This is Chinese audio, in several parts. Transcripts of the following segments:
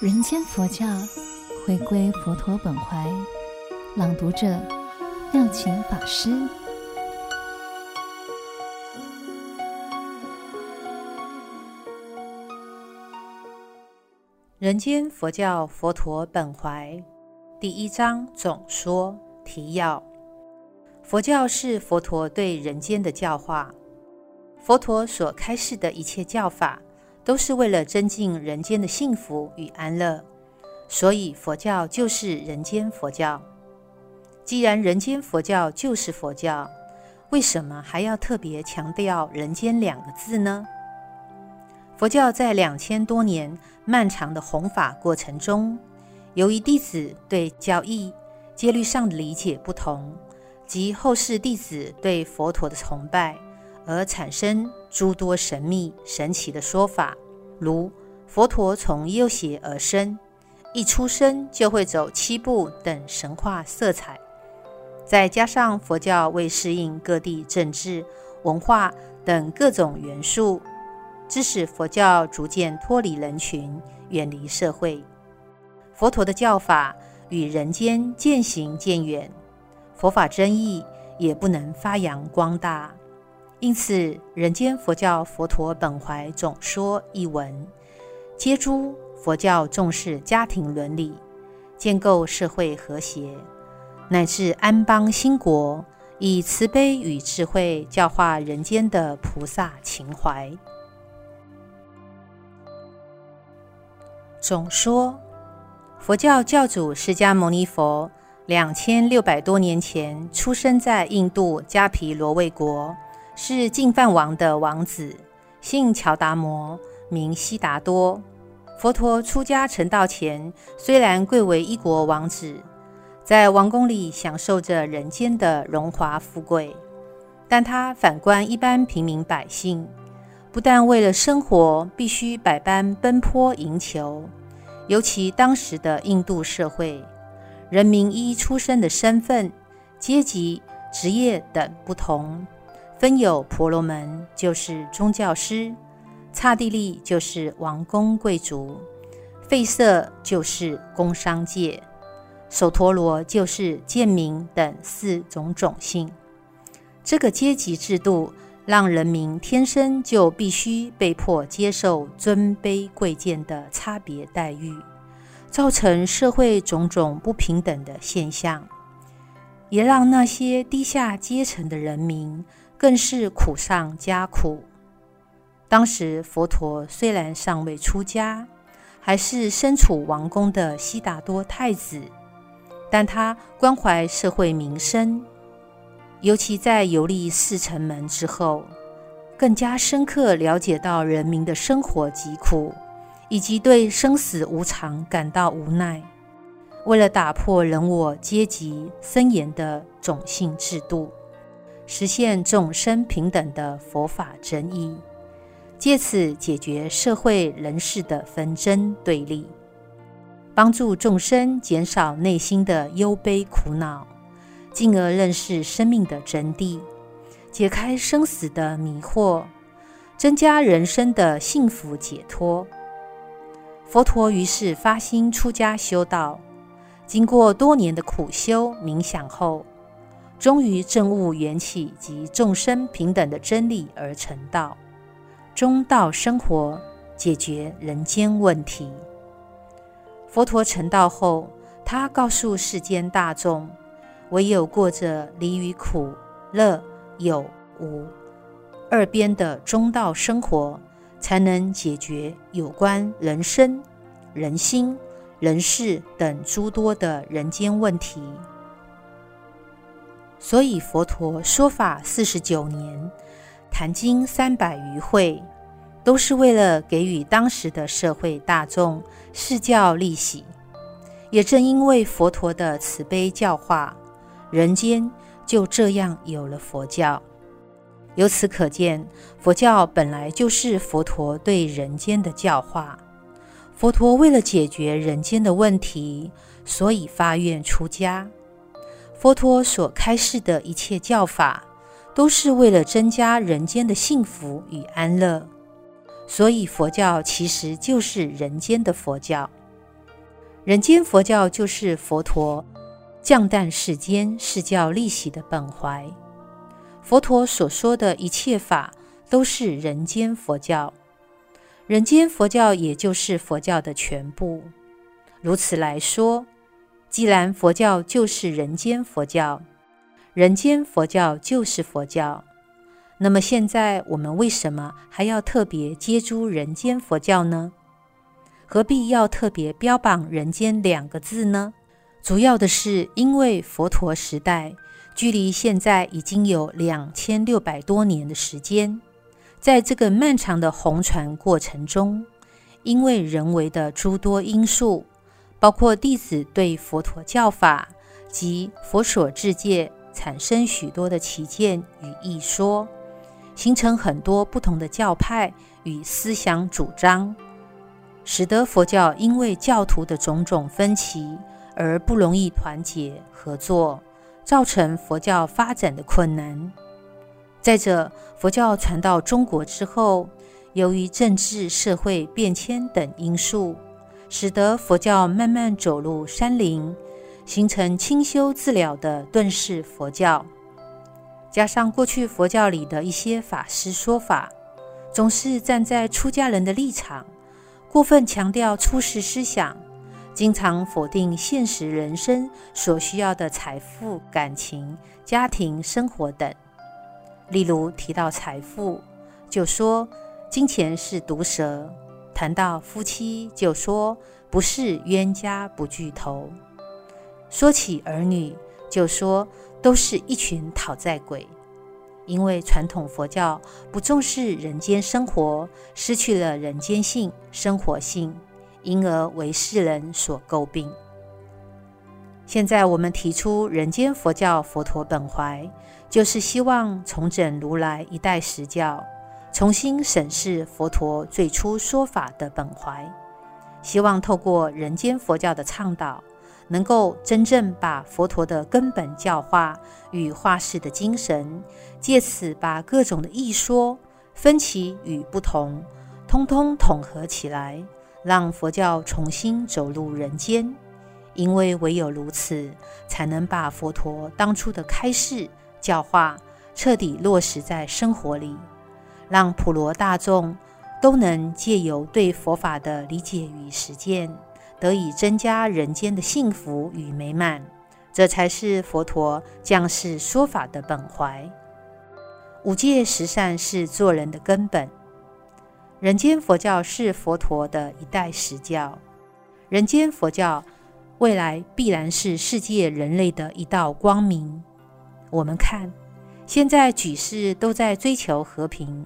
人间佛教，回归佛陀本怀，朗读者妙晴法师。人间佛教，佛陀本怀，第一章总说提要。佛教是佛陀对人间的教化，佛陀所开示的一切教法，都是为了增进人间的幸福与安乐，所以佛教就是人间佛教。既然人间佛教就是佛教，为什么还要特别强调“人间”两个字呢？佛教在两千多年漫长的弘法过程中，由于弟子对教义戒律上的理解不同，及后世弟子对佛陀的崇拜。而产生诸多神秘神奇的说法，如佛陀从右胁而生，一出生就会走七步等神话色彩。再加上佛教为适应各地政治、文化等各种元素，致使佛教逐渐脱离人群，远离社会。佛陀的教法与人间渐行渐远，佛法真义也不能发扬光大。因此，人间佛教佛陀本怀总说一文，揭诸佛教重视家庭伦理，建构社会和谐，乃至安邦兴国，以慈悲与智慧教化人间的菩萨情怀。总说，佛教教主释迦牟尼佛两千六百多年前出生在印度迦毗罗卫国。是净饭王的王子，姓乔达摩，名悉达多。佛陀出家成道前，虽然贵为一国王子，在王宫里享受着人间的荣华富贵，但他反观一般平民百姓，不但为了生活必须百般奔波营求，尤其当时的印度社会，人民依出生的身份、阶级、职业等不同。分有婆罗门，就是宗教师；刹帝利就是王公贵族；吠舍就是工商界；首陀罗就是贱民等四种种姓。这个阶级制度让人民天生就必须被迫接受尊卑贵贱的差别待遇，造成社会种种不平等的现象，也让那些低下阶层的人民。更是苦上加苦。当时佛陀虽然尚未出家，还是身处王宫的悉达多太子，但他关怀社会民生，尤其在游历四城门之后，更加深刻了解到人民的生活疾苦，以及对生死无常感到无奈。为了打破人我阶级森严的种姓制度。实现众生平等的佛法真义，借此解决社会人士的纷争对立，帮助众生减少内心的忧悲苦恼，进而认识生命的真谛，解开生死的迷惑，增加人生的幸福解脱。佛陀于是发心出家修道，经过多年的苦修冥想后，终于证悟缘起及众生平等的真理而成道，中道生活，解决人间问题。佛陀成道后，他告诉世间大众：唯有过着离于苦、乐、有、无二边的中道生活，才能解决有关人生、人心、人事等诸多的人间问题。所以，佛陀说法四十九年，谈经三百余会，都是为了给予当时的社会大众释教利喜。也正因为佛陀的慈悲教化，人间就这样有了佛教。由此可见，佛教本来就是佛陀对人间的教化。佛陀为了解决人间的问题，所以发愿出家。佛陀所开示的一切教法，都是为了增加人间的幸福与安乐，所以佛教其实就是人间的佛教。人间佛教就是佛陀降诞世间是教利喜的本怀。佛陀所说的一切法都是人间佛教，人间佛教也就是佛教的全部。如此来说，既然佛教就是人间佛教，人间佛教就是佛教，那么现在我们为什么还要特别接诸人间佛教呢？何必要特别标榜“人间”两个字呢？主要的是因为佛陀时代距离现在已经有两千六百多年的时间，在这个漫长的红传过程中，因为人为的诸多因素，包括弟子对佛陀教法及佛所制戒产生许多的歧见与异说，形成很多不同的教派与思想主张。使得佛教因为教徒的种种分歧而不容易团结合作，造成佛教发展的困难。再者，佛教传到中国之后，由于政治社会变迁等因素，使得佛教慢慢走入山林，形成清修自了的顿世佛教。加上过去佛教里的一些法师说法，总是站在出家人的立场。过分强调出世思想，经常否定现实人生所需要的财富、感情、家庭生活等。例如提到财富，就说金钱是毒蛇；谈到夫妻，就说不是冤家不聚头；说起儿女，就说都是一群讨债鬼。因为传统佛教不重视人间生活，失去了人间性、生活性，因而为世人所诟病。现在我们提出人间佛教佛陀本怀，就是希望重整如来一代实教，重新审视佛陀最初说法的本怀，希望透过人间佛教的倡导，能够真正把佛陀的根本教化与化世的精神，借此把各种的异说、分歧与不同，通通统合起来，让佛教重新走入人间。因为唯有如此，才能把佛陀当初的开示教化彻底落实在生活里，让普罗大众都能借由对佛法的理解与实践。得以增加人间的幸福与美满，这才是佛陀降世说法的本怀。五戒十善是做人的根本。人间佛教是佛陀的一代实教，人间佛教未来必然是世界人类的一道光明。我们看，现在举世都在追求和平，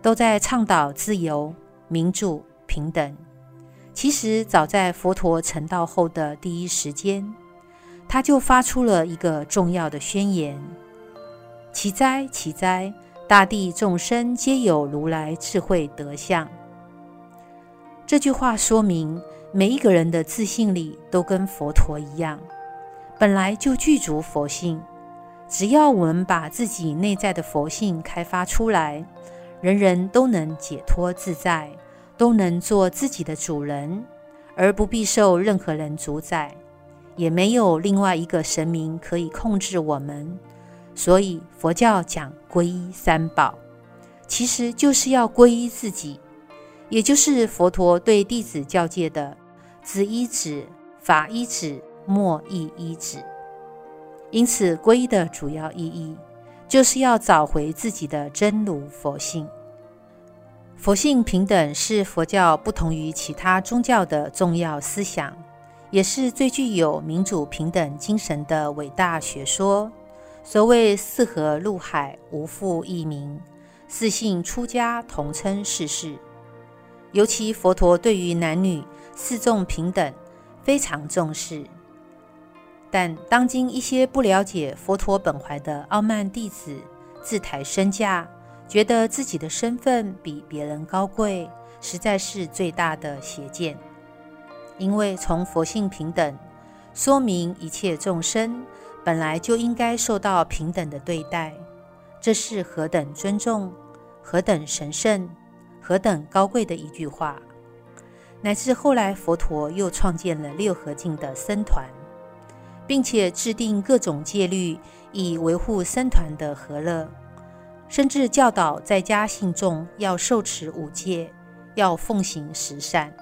都在倡导自由、民主、平等。其实，早在佛陀成道后的第一时间，他就发出了一个重要的宣言：“奇哉，奇哉！大地众生皆有如来智慧德相。”这句话说明，每一个人的自信里都跟佛陀一样，本来就具足佛性。只要我们把自己内在的佛性开发出来，人人都能解脱自在。都能做自己的主人，而不必受任何人主宰，也没有另外一个神明可以控制我们。所以佛教讲皈依三宝，其实就是要皈依自己，也就是佛陀对弟子教诫的“子依止，法依止，莫亦依止”。因此，皈依的主要意义，就是要找回自己的真如佛性。佛性平等是佛教不同于其他宗教的重要思想，也是最具有民主平等精神的伟大学说。所谓“四合入海，无复异名；四姓出家，同称世事”。尤其佛陀对于男女四众平等非常重视，但当今一些不了解佛陀本怀的傲慢弟子自抬身价。觉得自己的身份比别人高贵，实在是最大的邪见。因为从佛性平等，说明一切众生本来就应该受到平等的对待，这是何等尊重、何等神圣、何等高贵的一句话。乃至后来佛陀又创建了六合敬的僧团，并且制定各种戒律，以维护僧团的和乐，甚至教导在家信众要受持五戒，要奉行十善。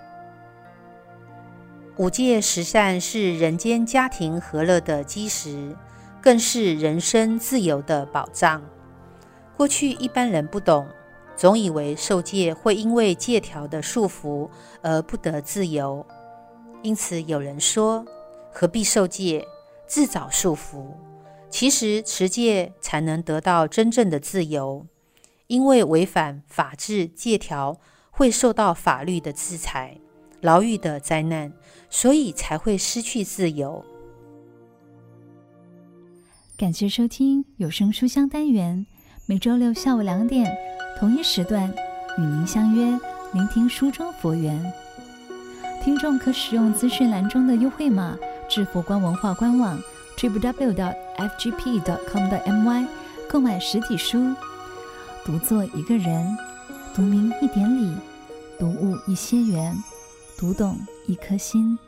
五戒十善是人间家庭和乐的基石，更是人身自由的保障。过去一般人不懂，总以为受戒会因为戒条的束缚而不得自由，因此有人说：何必受戒，自找束缚？其实持戒才能得到真正的自由，因为违反法治戒条会受到法律的制裁。牢狱的灾难，所以才会失去自由。感谢收听有声书香单元，每周六下午两点同一时段与您相约，聆听书中佛缘。听众可使用资讯栏中的优惠码是佛光文化官网，Triple W. FGP.com 的 MY 购买实体书。读作一个人，读明一点理，读悟一些缘。读懂一颗心。